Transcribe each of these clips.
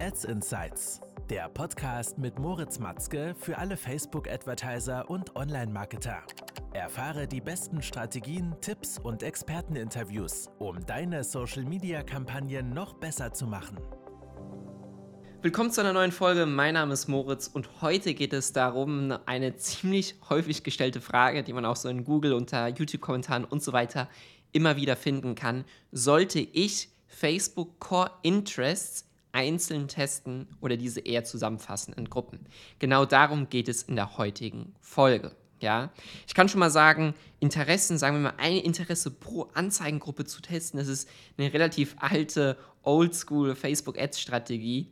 Ads Insights, der Podcast mit Moritz Matzke für alle Facebook-Advertiser und Online-Marketer. Erfahre die besten Strategien, Tipps und Experteninterviews, um deine Social-Media-Kampagnen noch besser zu machen. Willkommen zu einer neuen Folge. Mein Name ist Moritz und heute geht es darum, eine ziemlich häufig gestellte Frage, die man auch so in Google unter YouTube-Kommentaren und so weiter immer wieder finden kann. Sollte ich Facebook Core Interests einzeln testen oder diese eher zusammenfassen in Gruppen. Genau darum geht es in der heutigen Folge. Ja, ich kann schon mal sagen, Interessen, sagen wir mal, ein Interesse pro Anzeigengruppe zu testen, das ist eine relativ alte, oldschool Facebook-Ads-Strategie,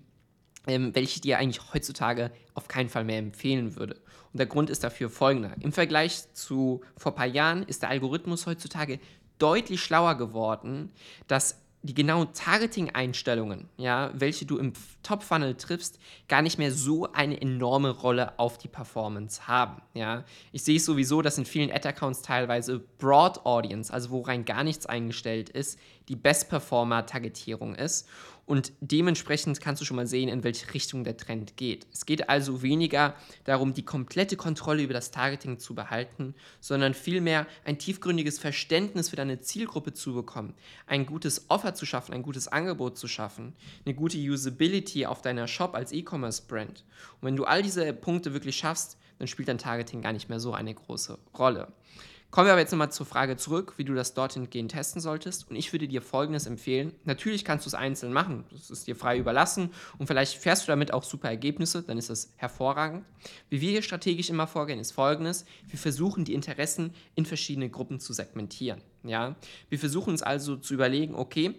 ähm, welche ich dir eigentlich heutzutage auf keinen Fall mehr empfehlen würde. Und der Grund ist dafür folgender. Im Vergleich zu vor ein paar Jahren ist der Algorithmus heutzutage deutlich schlauer geworden, dass die genauen Targeting-Einstellungen, ja, welche du im Top-Funnel triffst, gar nicht mehr so eine enorme Rolle auf die Performance haben. Ja. Ich sehe es sowieso, dass in vielen Ad-Accounts teilweise Broad Audience, also wo rein gar nichts eingestellt ist, die Best-Performer-Targetierung ist. Und dementsprechend kannst du schon mal sehen, in welche Richtung der Trend geht. Es geht also weniger darum, die komplette Kontrolle über das Targeting zu behalten, sondern vielmehr ein tiefgründiges Verständnis für deine Zielgruppe zu bekommen, ein gutes Offer zu schaffen, ein gutes Angebot zu schaffen, eine gute Usability auf deiner Shop als E-Commerce-Brand. Und wenn du all diese Punkte wirklich schaffst, dann spielt dein Targeting gar nicht mehr so eine große Rolle. Kommen wir aber jetzt nochmal zur Frage zurück, wie du das dorthin gehen testen solltest. Und ich würde dir Folgendes empfehlen. Natürlich kannst du es einzeln machen. Das ist dir frei überlassen. Und vielleicht fährst du damit auch super Ergebnisse. Dann ist das hervorragend. Wie wir hier strategisch immer vorgehen, ist Folgendes. Wir versuchen, die Interessen in verschiedene Gruppen zu segmentieren. Ja? Wir versuchen uns also zu überlegen, okay,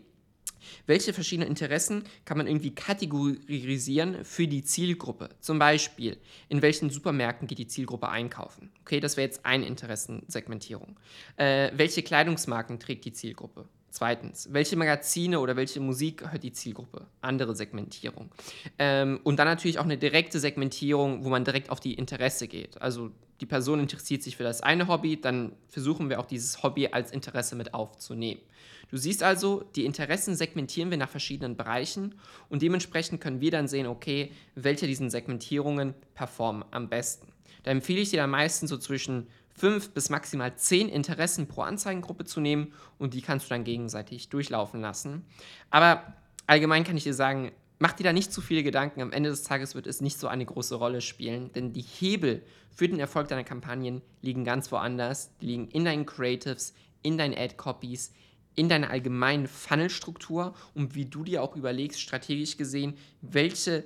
welche verschiedenen Interessen kann man irgendwie kategorisieren für die Zielgruppe? Zum Beispiel, in welchen Supermärkten geht die Zielgruppe einkaufen? Okay, das wäre jetzt eine Interessensegmentierung. Äh, welche Kleidungsmarken trägt die Zielgruppe? Zweitens, welche Magazine oder welche Musik hört die Zielgruppe? Andere Segmentierung. Ähm, und dann natürlich auch eine direkte Segmentierung, wo man direkt auf die Interesse geht. Also die Person interessiert sich für das eine Hobby, dann versuchen wir auch dieses Hobby als Interesse mit aufzunehmen. Du siehst also, die Interessen segmentieren wir nach verschiedenen Bereichen und dementsprechend können wir dann sehen, okay, welche diesen Segmentierungen performen am besten. Da empfehle ich dir am meisten so zwischen fünf bis maximal zehn Interessen pro Anzeigengruppe zu nehmen und die kannst du dann gegenseitig durchlaufen lassen. Aber allgemein kann ich dir sagen, mach dir da nicht zu viele Gedanken. Am Ende des Tages wird es nicht so eine große Rolle spielen, denn die Hebel für den Erfolg deiner Kampagnen liegen ganz woanders. Die liegen in deinen Creatives, in deinen Ad-Copies, in deiner allgemeinen Funnelstruktur und wie du dir auch überlegst, strategisch gesehen, welche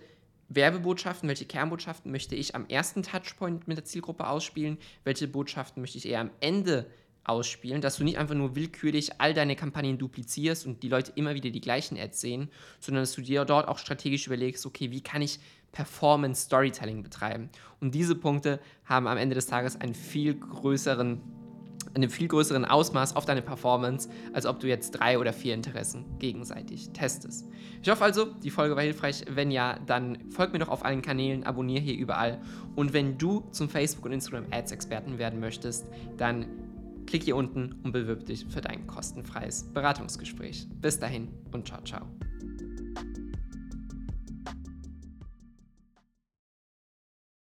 Werbebotschaften, welche Kernbotschaften möchte ich am ersten Touchpoint mit der Zielgruppe ausspielen, welche Botschaften möchte ich eher am Ende ausspielen, dass du nicht einfach nur willkürlich all deine Kampagnen duplizierst und die Leute immer wieder die gleichen Ads sehen, sondern dass du dir dort auch strategisch überlegst, okay, wie kann ich Performance Storytelling betreiben? Und diese Punkte haben am Ende des Tages einen viel größeren einem viel größeren Ausmaß auf deine Performance, als ob du jetzt drei oder vier Interessen gegenseitig testest. Ich hoffe also, die Folge war hilfreich. Wenn ja, dann folg mir doch auf allen Kanälen, abonniere hier überall. Und wenn du zum Facebook- und Instagram-Ads-Experten werden möchtest, dann klick hier unten und bewirb dich für dein kostenfreies Beratungsgespräch. Bis dahin und ciao, ciao.